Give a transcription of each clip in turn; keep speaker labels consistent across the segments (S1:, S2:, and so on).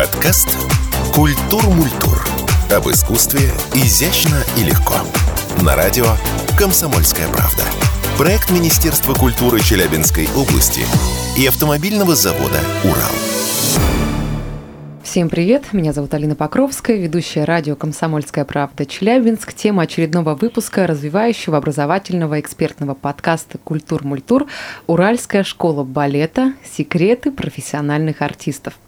S1: Подкаст «Культур Мультур». Об искусстве изящно и легко. На радио «Комсомольская правда». Проект Министерства культуры Челябинской области и автомобильного завода «Урал».
S2: Всем привет, меня зовут Алина Покровская, ведущая радио «Комсомольская правда» Челябинск. Тема очередного выпуска развивающего образовательного экспертного подкаста «Культур-мультур. Уральская школа балета. Секреты профессиональных артистов».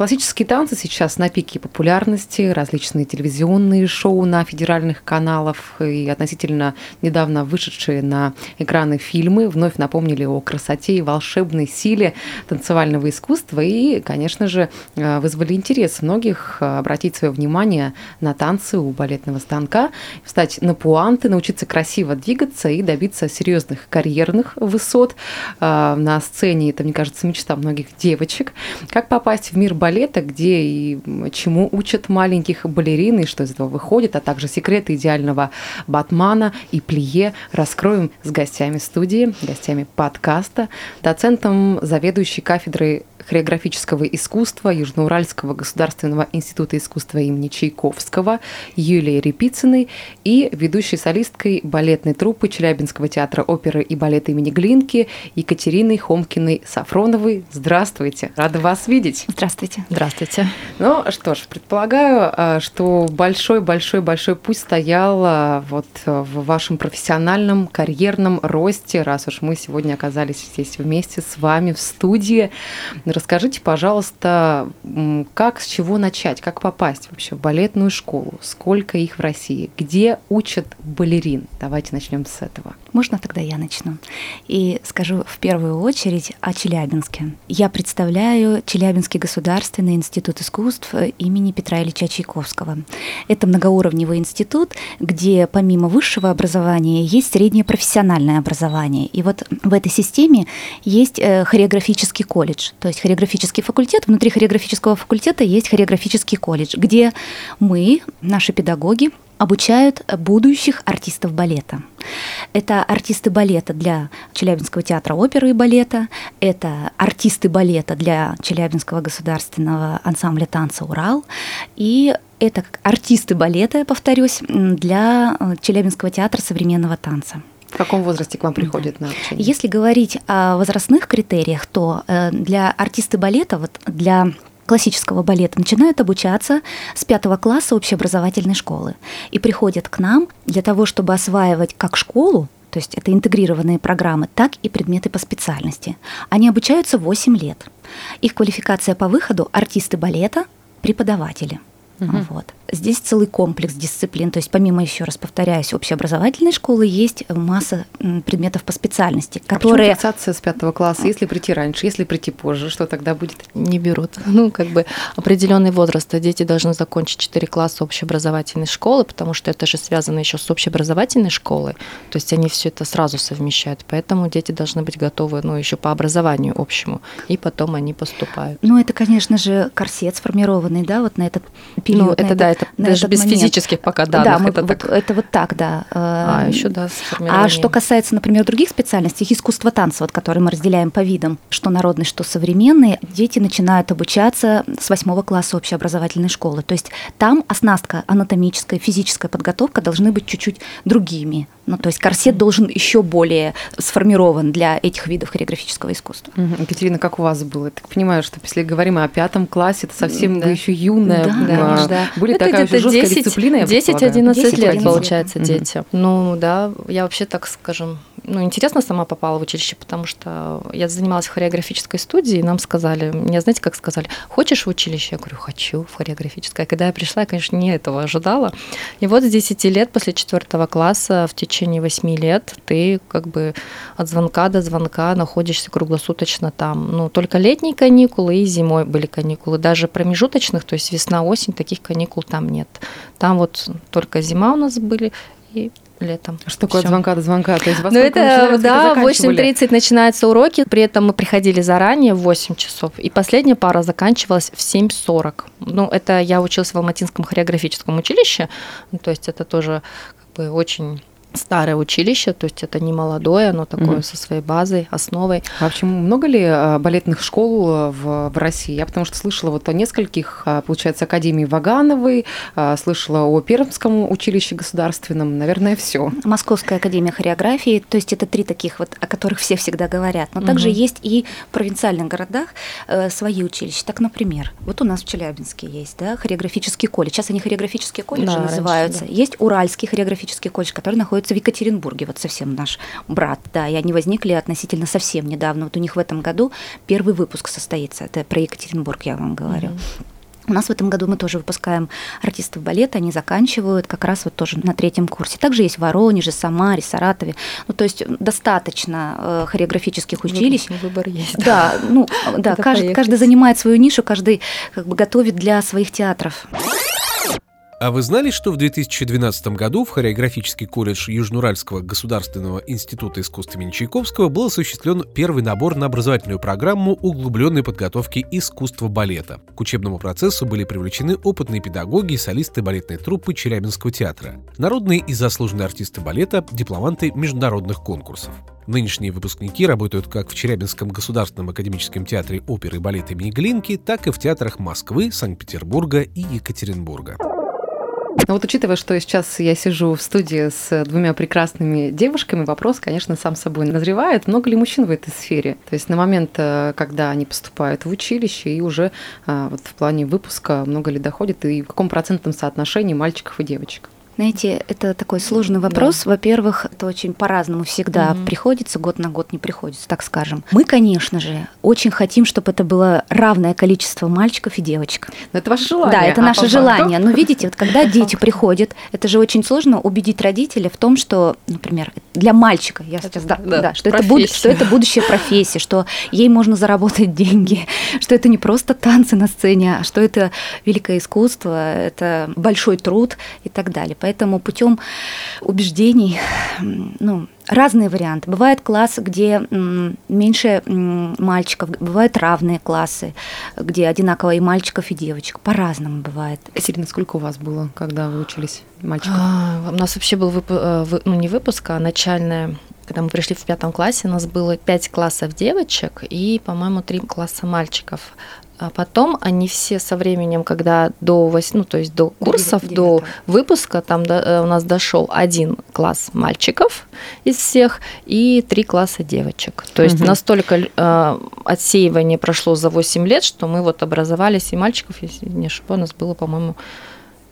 S2: Классические танцы сейчас на пике популярности, различные телевизионные шоу на федеральных каналах и относительно недавно вышедшие на экраны фильмы вновь напомнили о красоте и волшебной силе танцевального искусства и, конечно же, э, вызвали интерес многих э, обратить свое внимание на танцы у балетного станка, встать на пуанты, научиться красиво двигаться и добиться серьезных карьерных высот э, на сцене. Это, мне кажется, мечта многих девочек. Как попасть в мир балета, где и чему учат маленьких балерин, и что из этого выходит, а также секреты идеального батмана и плие раскроем с гостями студии, гостями подкаста, доцентом заведующей кафедрой хореографического искусства Южноуральского государственного института искусства имени Чайковского Юлией Репицыной и ведущей солисткой балетной труппы Челябинского театра оперы и балета имени Глинки Екатериной Хомкиной-Сафроновой. Здравствуйте, рада вас видеть.
S3: Здравствуйте.
S2: Здравствуйте. Ну что ж, предполагаю, а, что большой-большой-большой путь стоял а, вот в вашем профессиональном карьерном росте, раз уж мы сегодня оказались здесь вместе с вами в студии. Расскажите, пожалуйста, как, с чего начать, как попасть вообще в балетную школу, сколько их в России, где учат балерин? Давайте начнем с этого.
S3: Можно тогда я начну? И скажу в первую очередь о Челябинске. Я представляю Челябинский государственный институт искусств имени Петра Ильича Чайковского. Это многоуровневый институт, где помимо высшего образования есть среднее профессиональное образование. И вот в этой системе есть э, хореографический колледж, то есть хореографический факультет. Внутри хореографического факультета есть хореографический колледж, где мы, наши педагоги, обучают будущих артистов балета. Это артисты балета для Челябинского театра оперы и балета, это артисты балета для Челябинского государственного ансамбля танца «Урал», и это артисты балета, повторюсь, для Челябинского театра современного танца.
S2: В каком возрасте к вам приходит да. на обучение?
S3: Если говорить о возрастных критериях, то э, для артисты балета, вот для классического балета начинают обучаться с пятого класса общеобразовательной школы и приходят к нам для того, чтобы осваивать как школу, то есть это интегрированные программы, так и предметы по специальности. Они обучаются 8 лет. Их квалификация по выходу – артисты балета, преподаватели. Угу. Вот. Здесь целый комплекс дисциплин. То есть помимо, еще раз повторяюсь, общеобразовательной школы есть масса предметов по специальности,
S2: а которые... А с пятого класса? Если прийти раньше, если прийти позже, что тогда будет?
S4: Не берут. Ну, как бы определенный возраст. Дети должны закончить 4 класса общеобразовательной школы, потому что это же связано еще с общеобразовательной школой. То есть они все это сразу совмещают. Поэтому дети должны быть готовы, ну, еще по образованию общему. И потом они поступают.
S3: Ну, это, конечно же, корсет сформированный, да, вот на этот период. Ну,
S4: это, да, это даже без момент. физических пока данных.
S3: Да, мы, это, вот, так... это вот так, да.
S4: А, еще да,
S3: А что касается, например, других специальностей, искусство танца, вот, которые мы разделяем по видам, что народный, что современный, дети начинают обучаться с восьмого класса общеобразовательной школы. То есть там оснастка анатомическая, физическая подготовка должны быть чуть-чуть другими. Ну, то есть корсет должен еще более сформирован для этих видов хореографического искусства.
S2: Угу. Екатерина, как у вас было? Я так понимаю, что если говорим о пятом классе, это совсем да. вы еще юная. Да,
S4: да, да.
S2: Были это такая уже жесткая 10, дисциплина,
S4: 10-11 лет, получается, дети. Ну, да, я вообще, так скажем, ну, интересно сама попала в училище, потому что я занималась в хореографической студии, и нам сказали, мне знаете, как сказали, хочешь в училище? Я говорю, хочу в хореографическое. Когда я пришла, я, конечно, не этого ожидала. И вот с 10 лет, после 4 класса, в течение 8 лет, ты как бы от звонка до звонка находишься круглосуточно там. Ну, только летние каникулы и зимой были каникулы. Даже промежуточных, то есть весна-осень, таких каникул там нет. Там вот только зима у нас были, и летом.
S2: Что такое от звонка до звонка? То есть
S4: ну это, да, в 8.30 начинаются уроки, при этом мы приходили заранее в 8 часов, и последняя пара заканчивалась в 7.40. Ну, это я училась в Алматинском хореографическом училище, ну, то есть это тоже как бы очень старое училище, то есть это не молодое, оно такое mm-hmm. со своей базой, основой.
S2: А почему много ли а, балетных школ а, в, в России? Я потому что слышала вот о нескольких, а, получается, Академии Вагановой, слышала о Пермском училище государственном, наверное, все.
S3: Московская Академия хореографии, то есть это три таких вот, о которых все всегда говорят. Но mm-hmm. также есть и в провинциальных городах э, свои училища. Так, например, вот у нас в Челябинске есть, да, хореографический колледж. Сейчас они хореографические колледжи да, называются. Раньше, да. Есть Уральский хореографический колледж, который находится находится в Екатеринбурге, вот совсем наш брат, да, и они возникли относительно совсем недавно. Вот у них в этом году первый выпуск состоится, это про Екатеринбург я вам говорю. Mm-hmm. У нас в этом году мы тоже выпускаем артистов балета, они заканчивают как раз вот тоже на третьем курсе. Также есть в Воронеже, Самаре, Саратове. Ну, то есть достаточно э, хореографических училищ.
S4: Выбор есть.
S3: Да, ну, да, каждый, каждый занимает свою нишу, каждый как бы готовит для своих театров.
S5: А вы знали, что в 2012 году в хореографический колледж Южноуральского государственного института искусств имени Чайковского был осуществлен первый набор на образовательную программу углубленной подготовки искусства балета. К учебному процессу были привлечены опытные педагоги и солисты балетной труппы Челябинского театра, народные и заслуженные артисты балета, дипломанты международных конкурсов. Нынешние выпускники работают как в Челябинском государственном академическом театре оперы и балета имени так и в театрах Москвы, Санкт-Петербурга и Екатеринбурга.
S2: Но вот учитывая, что сейчас я сижу в студии с двумя прекрасными девушками, вопрос, конечно, сам собой назревает. Много ли мужчин в этой сфере? То есть на момент, э, когда они поступают в училище, и уже э, вот в плане выпуска много ли доходит, и в каком процентном соотношении мальчиков и девочек?
S3: Знаете, это такой сложный вопрос. Да. Во-первых, это очень по-разному всегда угу. приходится, год на год не приходится, так скажем. Мы, конечно же, очень хотим, чтобы это было равное количество мальчиков и девочек.
S2: Но это ваше желание.
S3: Да, это а наше желание. Но видите, вот когда дети приходят, это же очень сложно убедить родителя в том, что, например, для мальчика, я сейчас, да, да, да что, это буд, что это будущая профессия, что ей можно заработать деньги, что это не просто танцы на сцене, а что это великое искусство, это большой труд и так далее. Поэтому путем убеждений, ну, разные варианты. Бывает класс, где меньше мальчиков, бывают равные классы, где одинаково и мальчиков, и девочек. По-разному бывает.
S2: Екатерина, сколько у вас было, когда вы учились мальчиков?
S4: А, у нас вообще был выпуск, э, ну не выпуск, а начальная когда мы пришли в пятом классе, у нас было пять классов девочек и, по-моему, три класса мальчиков. А потом они все со временем, когда до 8, ну, то есть до курсов, 9, до выпуска, там до, э, у нас дошел один класс мальчиков из всех и три класса девочек. То есть угу. настолько э, отсеивание прошло за 8 лет, что мы вот образовались, и мальчиков, если не ошибаюсь, у нас было, по-моему,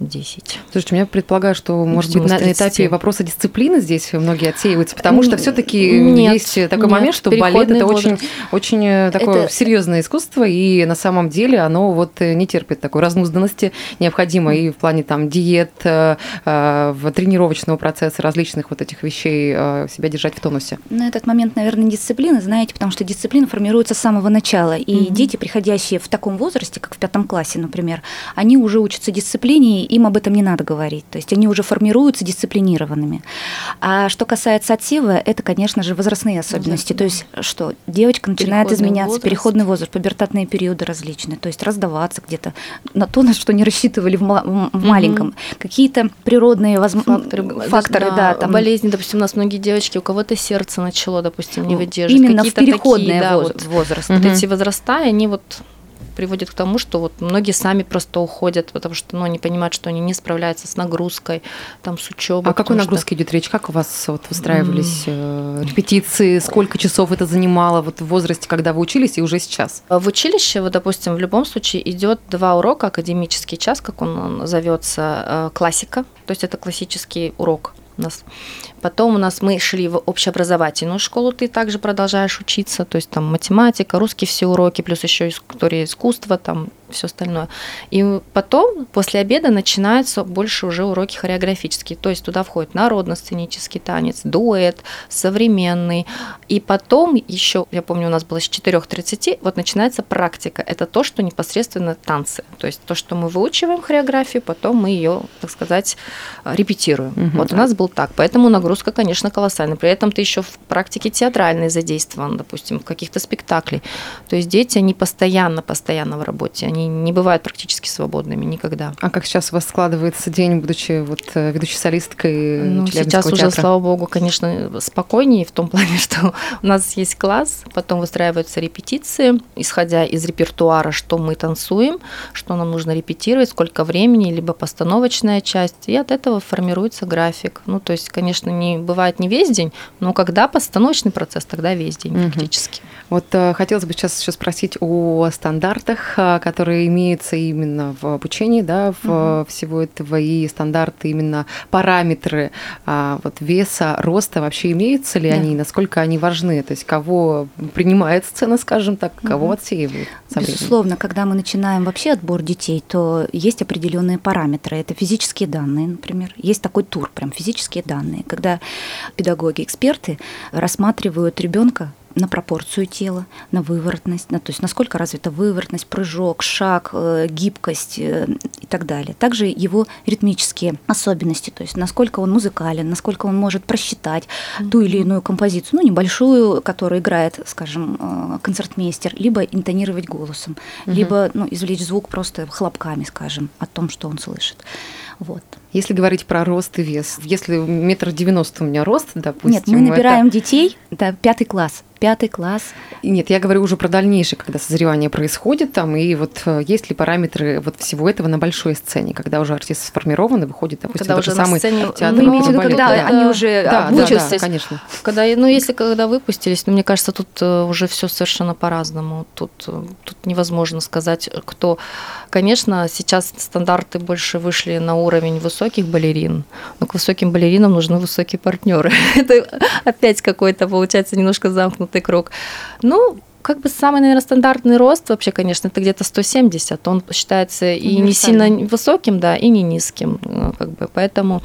S4: 10.
S2: Слушайте, я предполагаю, что, может быть, на этапе вопроса дисциплины здесь многие отсеиваются, потому что все-таки есть такой нет, момент, что балет это очень, очень э, такое это... серьезное искусство, и на самом деле оно вот не терпит такой разнузданности необходимой и в плане там диет, э, э, в тренировочного процесса, различных вот этих вещей себя держать в тонусе.
S3: На этот момент, наверное, дисциплина, знаете, потому что дисциплина формируется с самого начала, и mm-hmm. дети, приходящие в таком возрасте, как в пятом классе, например, они уже учатся дисциплине, им об этом не надо говорить. То есть они уже формируются дисциплинированными. А что касается отсева, это, конечно же, возрастные особенности. Да, то есть что девочка начинает переходный изменяться, возраст. переходный возраст, пубертатные периоды различные, то есть раздаваться где-то на то, на что не рассчитывали в, в маленьком. Угу. Какие-то природные воз... факторы, факторы да, да
S4: там... болезни, допустим, у нас многие девочки, у кого-то сердце начало, допустим, не выдерживать.
S3: Именно в переходный такие, да, возраст.
S4: Вот, возраст. Угу. Вот эти возраста, они вот приводит к тому, что вот многие сами просто уходят, потому что ну, они понимают, что они не справляются с нагрузкой, там, с учебой.
S2: А какой нагрузке что... идет речь? Как у вас вот выстраивались mm. репетиции? Сколько часов это занимало вот в возрасте, когда вы учились, и уже сейчас?
S4: В училище, вот, допустим, в любом случае идет два урока, академический час, как он, он зовется, э, классика, то есть это классический урок у нас. Потом у нас мы шли в общеобразовательную школу, ты также продолжаешь учиться, то есть там математика, русский все уроки, плюс еще история искусства, там все остальное. И потом, после обеда, начинаются больше уже уроки хореографические. То есть туда входит народно-сценический танец, дуэт, современный. И потом еще, я помню, у нас было с 4.30, вот начинается практика. Это то, что непосредственно танцы. То есть то, что мы выучиваем хореографию, потом мы ее, так сказать, репетируем. Угу. Вот у нас был так. Поэтому нагрузка, конечно, колоссальная. При этом ты еще в практике театральной задействован, допустим, в каких-то спектаклях. То есть дети, они постоянно, постоянно в работе. Они они не бывают практически свободными никогда.
S2: А как сейчас у вас складывается день, будучи вот э, ведущей солисткой
S4: ну, Сейчас
S2: театра?
S4: уже, слава богу, конечно, спокойнее в том плане, что у нас есть класс, потом выстраиваются репетиции, исходя из репертуара, что мы танцуем, что нам нужно репетировать, сколько времени, либо постановочная часть, и от этого формируется график. Ну, то есть, конечно, не бывает не весь день, но когда постановочный процесс, тогда весь день угу. практически.
S2: Вот э, хотелось бы сейчас еще спросить о стандартах, э, которые имеются именно в обучении, да, в угу. всего этого, и стандарты, именно параметры а, вот веса, роста вообще имеются ли да. они, насколько они важны, то есть кого принимает сцена, скажем так, кого угу. отсеивает?
S3: Безусловно, когда мы начинаем вообще отбор детей, то есть определенные параметры. Это физические данные, например. Есть такой тур, прям физические данные, когда педагоги, эксперты рассматривают ребенка на пропорцию тела, на выворотность, на, то есть насколько развита выворотность, прыжок, шаг, э, гибкость э, и так далее. Также его ритмические особенности, то есть насколько он музыкален, насколько он может просчитать mm-hmm. ту или иную композицию, ну, небольшую, которую играет, скажем, э, концертмейстер, либо интонировать голосом, mm-hmm. либо ну, извлечь звук просто хлопками, скажем, о том, что он слышит. Вот.
S2: Если говорить про рост и вес, если метр девяносто у меня рост, допустим...
S3: Нет, мы набираем это... детей, да, пятый класс, пятый класс.
S2: Нет, я говорю уже про дальнейшее, когда созревание происходит там, и вот э, есть ли параметры вот всего этого на большой сцене, когда уже артист сформирован и выходит, допустим, когда уже самый сцене,
S3: театр ну, имеете когда да, они уже да, обучились. Да,
S2: да, конечно.
S4: Когда, ну, если когда выпустились, ну, мне кажется, тут э, уже все совершенно по-разному. Тут, э, тут невозможно сказать, кто... Конечно, сейчас стандарты больше вышли на уровень высоких балерин, но к высоким балеринам нужны высокие партнеры. Это опять какой-то, получается, немножко замкнутый замкнутый круг. Ну, как бы самый, наверное, стандартный рост вообще, конечно, это где-то 170. Он считается и не сильно высоким, да, и не низким. Ну, как бы, поэтому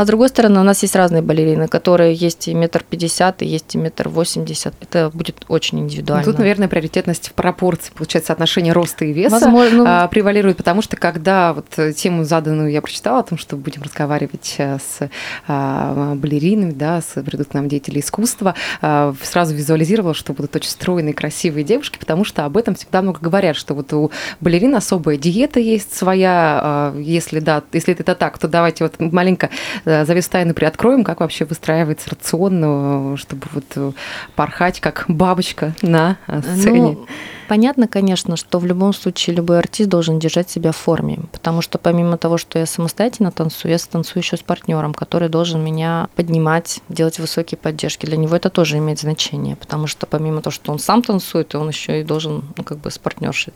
S4: а с другой стороны, у нас есть разные балерины, которые есть и метр пятьдесят, и есть и метр восемьдесят. Это будет очень индивидуально.
S2: Тут, наверное, приоритетность в пропорции, получается, отношение роста и веса Возможно, ну... превалирует, потому что когда вот тему заданную я прочитала о том, что будем разговаривать э, с а, балеринами, да, с придут к нам деятели искусства, а, сразу визуализировала, что будут очень стройные, красивые девушки, потому что об этом всегда много говорят, что вот у балерин особая диета есть своя, а, если да, если это так, то давайте вот маленько Э, завесу тайны приоткроем, как вообще выстраивается рацион, э, чтобы вот э, порхать как бабочка на сцене. Ну,
S4: понятно, конечно, что в любом случае любой артист должен держать себя в форме, потому что помимо того, что я самостоятельно танцую, я танцую еще с партнером, который должен меня поднимать, делать высокие поддержки. Для него это тоже имеет значение, потому что помимо того, что он сам танцует, он еще и должен ну, как бы с партнершей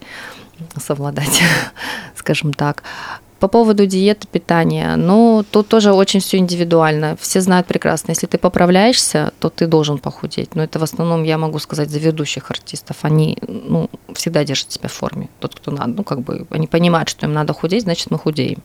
S4: совладать, скажем так. По поводу диеты, питания, ну, тут тоже очень все индивидуально. Все знают прекрасно, если ты поправляешься, то ты должен похудеть. Но это в основном, я могу сказать, за ведущих артистов. Они ну, всегда держат себя в форме. Тот, кто надо, ну, как бы, они понимают, что им надо худеть, значит, мы худеем.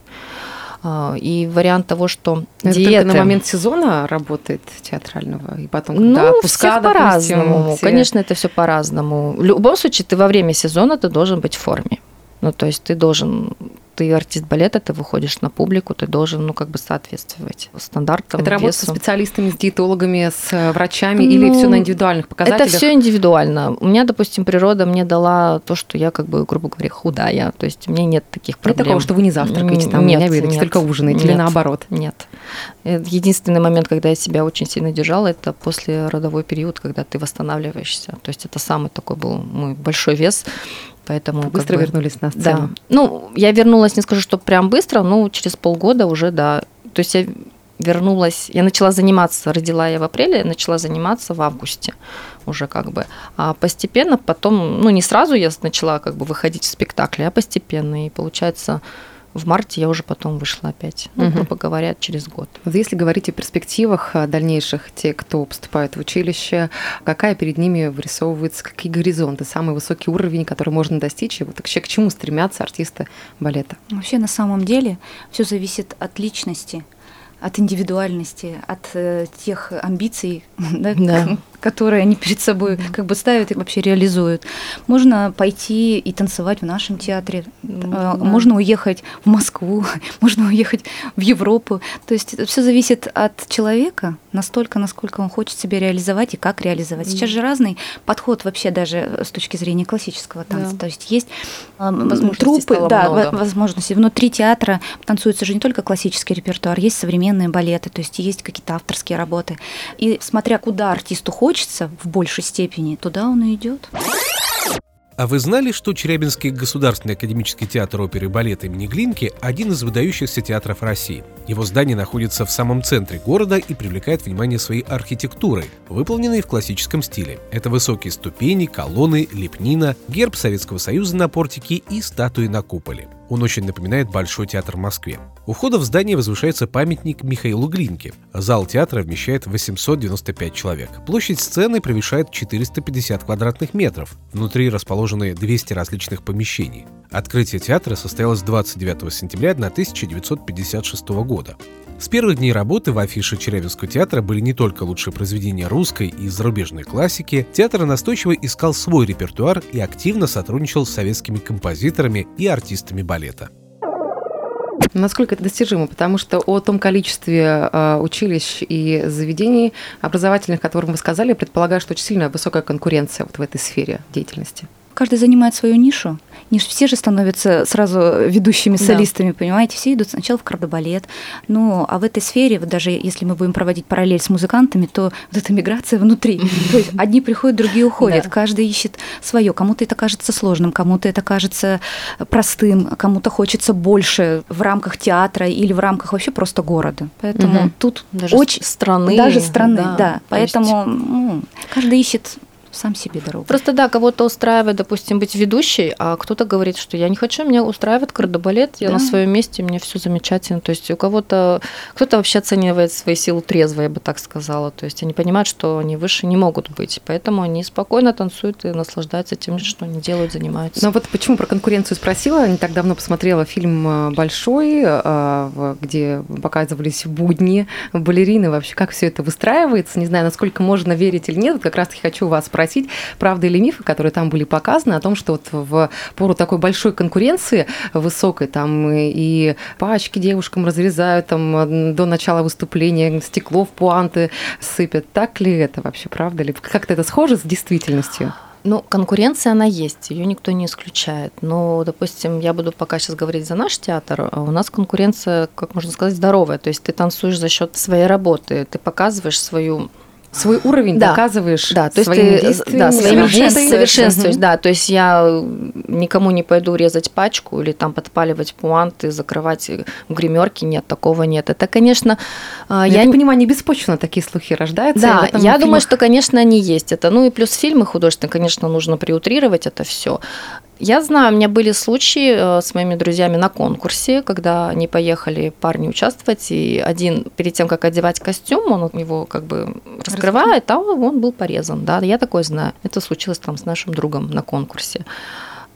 S4: А, и вариант того, что
S2: это диеты... на момент сезона работает театрального, и потом, когда
S4: ну, отпуска, по-разному. Все... Конечно, это все по-разному. В любом случае, ты во время сезона ты должен быть в форме. Ну, то есть ты должен ты артист балета, ты выходишь на публику, ты должен, ну, как бы соответствовать стандартам.
S2: Это работа со специалистами, с диетологами, с э, врачами ну, или все на индивидуальных показателях?
S4: Это все индивидуально. У меня, допустим, природа мне дала то, что я, как бы, грубо говоря, худая. То есть у меня нет таких проблем.
S2: Нет такого, что вы не завтракаете, там, нет, не обедаете, нет, только ужинаете нет, или наоборот?
S4: Нет. Единственный момент, когда я себя очень сильно держала, это после родовой период, когда ты восстанавливаешься. То есть это самый такой был мой большой вес. Поэтому
S2: быстро
S4: как
S2: бы, вернулись на сцену.
S4: Да. Ну, я вернулась, не скажу, что прям быстро, но через полгода уже, да. То есть я вернулась, я начала заниматься, родила я в апреле, начала заниматься в августе уже как бы. А постепенно потом, ну не сразу я начала как бы выходить в спектакли, а постепенно. И получается, в марте я уже потом вышла опять, ну, угу. грубо говоря, через год.
S2: Если говорить о перспективах а, дальнейших, те, кто поступает в училище, какая перед ними вырисовывается, какие горизонты, самый высокий уровень, который можно достичь, и вот вообще к чему стремятся артисты балета?
S3: Вообще на самом деле все зависит от личности, от индивидуальности, от э, тех амбиций, да, да. Которые они перед собой mm-hmm. как бы ставят и вообще реализуют. Можно пойти и танцевать в нашем театре, mm-hmm. можно уехать в Москву, можно уехать в Европу. То есть это все зависит от человека настолько, насколько он хочет себя реализовать и как реализовать. Mm-hmm. Сейчас же разный подход вообще даже с точки зрения классического танца. Да. То есть есть трупы, да, много. возможности. Внутри театра танцуется же не только классический репертуар, есть современные балеты, то есть есть какие-то авторские работы. И смотря куда артисту хочется в большей степени, туда он и идет.
S5: А вы знали, что Челябинский государственный академический театр оперы и балета имени Глинки – один из выдающихся театров России? Его здание находится в самом центре города и привлекает внимание своей архитектурой, выполненной в классическом стиле. Это высокие ступени, колонны, лепнина, герб Советского Союза на портике и статуи на куполе. Он очень напоминает Большой театр в Москве. У входа в здание возвышается памятник Михаилу Глинке. Зал театра вмещает 895 человек. Площадь сцены превышает 450 квадратных метров. Внутри расположены 200 различных помещений. Открытие театра состоялось 29 сентября 1956 года. С первых дней работы в афише Челябинского театра были не только лучшие произведения русской и зарубежной классики, театр настойчиво искал свой репертуар и активно сотрудничал с советскими композиторами и артистами балета.
S2: Насколько это достижимо? Потому что о том количестве э, училищ и заведений образовательных, о которых вы сказали, предполагаю, что очень сильная высокая конкуренция вот в этой сфере деятельности
S3: каждый занимает свою нишу. Не все же становятся сразу ведущими солистами, да. понимаете? Все идут сначала в кардебалет. Ну, а в этой сфере, вот даже если мы будем проводить параллель с музыкантами, то вот эта миграция внутри. То есть одни приходят, другие уходят. Да. Каждый ищет свое. Кому-то это кажется сложным, кому-то это кажется простым, кому-то хочется больше в рамках театра или в рамках вообще просто города. Поэтому угу. тут
S4: даже очень страны.
S3: Даже страны, да. да. Поэтому ну, каждый ищет сам себе дорогу.
S4: Просто да, кого-то устраивает, допустим, быть ведущей, а кто-то говорит, что я не хочу, меня устраивает кардебалет, я да. на своем месте, мне все замечательно. То есть у кого-то, кто-то вообще оценивает свои силы трезво, я бы так сказала. То есть они понимают, что они выше не могут быть, поэтому они спокойно танцуют и наслаждаются тем, что они делают, занимаются.
S2: Ну вот почему про конкуренцию спросила, не так давно посмотрела фильм э, «Большой», э, где показывались будни балерины, вообще как все это выстраивается, не знаю, насколько можно верить или нет, как раз-таки хочу вас спросить, спросить, правда или мифы, которые там были показаны, о том, что вот в пору такой большой конкуренции высокой, там и пачки девушкам разрезают там до начала выступления, стекло в пуанты сыпят. Так ли это вообще, правда ли? Как-то это схоже с действительностью?
S4: Ну, конкуренция, она есть, ее никто не исключает. Но, допустим, я буду пока сейчас говорить за наш театр, а у нас конкуренция, как можно сказать, здоровая. То есть ты танцуешь за счет своей работы, ты показываешь свою
S2: свой уровень да. доказываешь
S4: да, то своими есть ты, действиями, да, своими действиями совершенствуешь, угу. да, то есть я никому не пойду резать пачку или там подпаливать пуанты, закрывать гримерки, нет, такого нет. Это, конечно,
S2: Но я не понимаю, не беспочвенно такие слухи рождаются.
S4: Да, я фильмах... думаю, что, конечно, они есть. Это, ну и плюс фильмы художественные, конечно, нужно приутрировать это все. Я знаю, у меня были случаи э, с моими друзьями на конкурсе, когда они поехали парни участвовать, и один перед тем, как одевать костюм, он его как бы раскрывает, а он был порезан. Да, я такое знаю. Это случилось там с нашим другом на конкурсе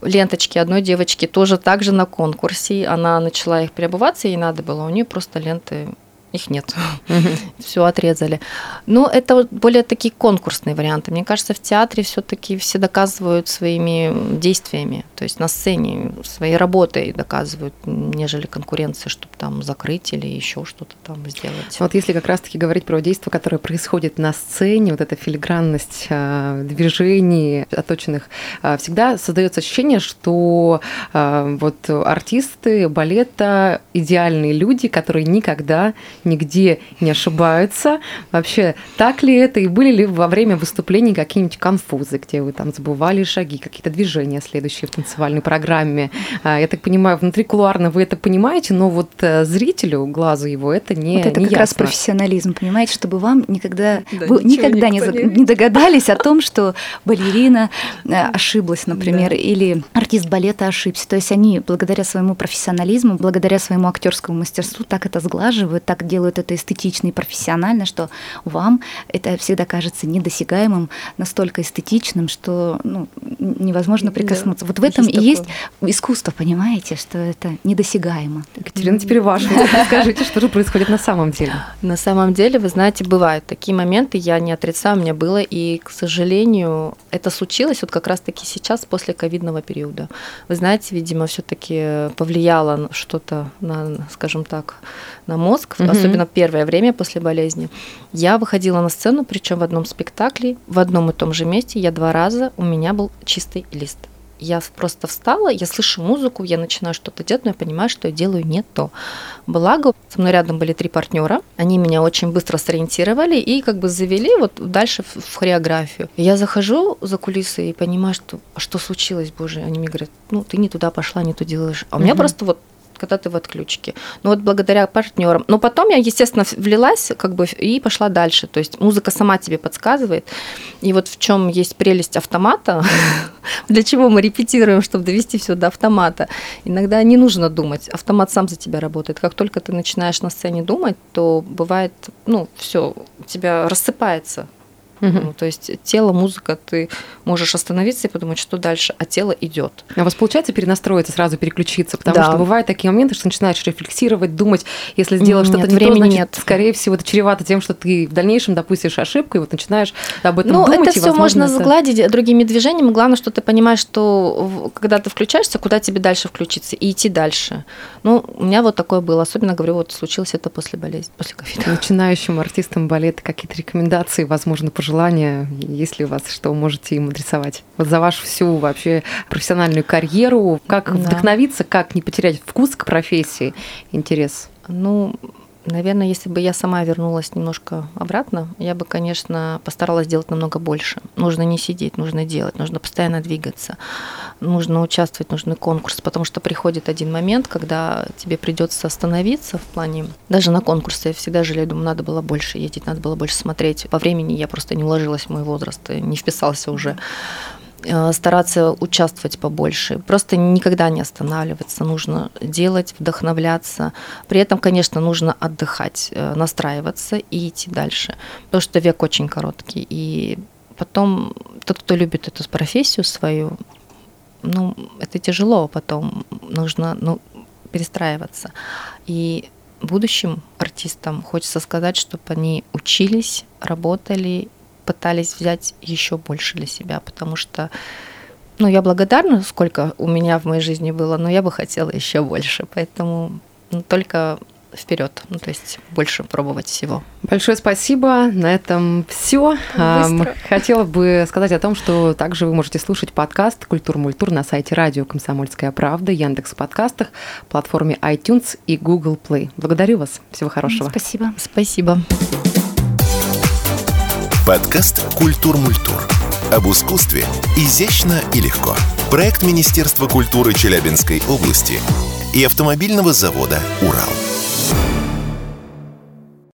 S4: ленточки одной девочки тоже также на конкурсе. Она начала их переобуваться, ей надо было. У нее просто ленты их нет. Все отрезали. Но это более такие конкурсные варианты. Мне кажется, в театре все-таки все доказывают своими действиями, то есть на сцене своей работой доказывают, нежели конкуренция, чтобы там закрыть или еще что-то там сделать.
S2: Вот если как раз-таки говорить про действие, которое происходит на сцене, вот эта филигранность а, движений оточенных, а, всегда создается ощущение, что а, вот артисты балета идеальные люди, которые никогда нигде не ошибаются. Вообще, так ли это? И были ли во время выступлений какие-нибудь конфузы, где вы там забывали шаги, какие-то движения следующие в танцевальной программе? А, я так понимаю, внутри кулуарно вы это понимаете, но вот э, зрителю, глазу его, это не
S3: Вот это
S2: не
S3: как ясно. раз профессионализм, понимаете, чтобы вам никогда, да, вы никогда не, не догадались о том, что балерина э, ошиблась, например, да. или артист балета ошибся. То есть они благодаря своему профессионализму, благодаря своему актерскому мастерству так это сглаживают, так делают это эстетично и профессионально, что вам это всегда кажется недосягаемым, настолько эстетичным, что ну, невозможно прикоснуться. Да, вот в этом и есть искусство, понимаете, что это недосягаемо.
S2: Екатерина, теперь ваше. Скажите, что же происходит на самом деле?
S4: На самом деле, вы знаете, бывают такие моменты, я не отрицаю, у меня было, и, к сожалению, это случилось вот как раз-таки сейчас, после ковидного периода. Вы знаете, видимо, все таки повлияло что-то на, скажем так, на мозг, угу. Особенно первое время после болезни. Я выходила на сцену, причем в одном спектакле, в одном и том же месте, я два раза, у меня был чистый лист. Я просто встала, я слышу музыку, я начинаю что-то делать, но я понимаю, что я делаю не то. Благо, со мной рядом были три партнера, они меня очень быстро сориентировали и как бы завели вот дальше в, хореографию. Я захожу за кулисы и понимаю, что а что случилось, боже, они мне говорят, ну ты не туда пошла, не то делаешь. А у меня просто вот когда ты в отключке. Ну вот благодаря партнерам. Но потом я, естественно, влилась как бы и пошла дальше. То есть музыка сама тебе подсказывает. И вот в чем есть прелесть автомата, для чего мы репетируем, чтобы довести все до автомата. Иногда не нужно думать, автомат сам за тебя работает. Как только ты начинаешь на сцене думать, то бывает, ну, все, у тебя рассыпается Угу. Ну, то есть тело, музыка, ты можешь остановиться и подумать, что дальше, а тело идет.
S2: А у вас получается перенастроиться, сразу переключиться? Потому да. что бывают такие моменты, что начинаешь рефлексировать, думать, если сделаешь что-то не времени то, значит, нет. скорее всего, это чревато тем, что ты в дальнейшем допустишь ошибку, и вот начинаешь об этом ну, думать.
S4: Ну, это все можно это... сгладить другими движениями. Главное, что ты понимаешь, что когда ты включаешься, куда тебе дальше включиться и идти дальше. Ну, у меня вот такое было. Особенно, говорю, вот случилось это после болезни, после ковида.
S2: Начинающим артистам балета какие-то рекомендации, возможно, пожелания желания, если у вас что, можете им адресовать? Вот за вашу всю вообще профессиональную карьеру, как да. вдохновиться, как не потерять вкус к профессии, интерес?
S4: Ну, Наверное, если бы я сама вернулась немножко обратно, я бы, конечно, постаралась сделать намного больше. Нужно не сидеть, нужно делать, нужно постоянно двигаться, нужно участвовать, нужны конкурсы, потому что приходит один момент, когда тебе придется остановиться в плане, даже на конкурсе я всегда жалею, думаю, надо было больше ездить, надо было больше смотреть. По времени я просто не уложилась в мой возраст, не вписался уже. Э, стараться участвовать побольше. Просто никогда не останавливаться. Нужно делать, вдохновляться. При этом, конечно, нужно отдыхать, э, настраиваться и идти дальше. Потому что век очень короткий. И потом тот, кто любит эту профессию свою, ну, это тяжело потом. Нужно ну, перестраиваться. И будущим артистам хочется сказать, чтобы они учились, работали пытались взять еще больше для себя, потому что ну, я благодарна, сколько у меня в моей жизни было, но я бы хотела еще больше. Поэтому ну, только вперед, ну, то есть больше пробовать всего.
S2: Большое спасибо. На этом все. Хотела бы сказать о том, что также вы можете слушать подкаст «Культур Мультур» на сайте радио «Комсомольская правда», Яндекс подкастах, платформе iTunes и Google Play. Благодарю вас. Всего хорошего.
S3: Спасибо.
S4: Спасибо.
S1: Подкаст «Культур-мультур». Об искусстве изящно и легко. Проект Министерства культуры Челябинской области и автомобильного завода «Урал». Show.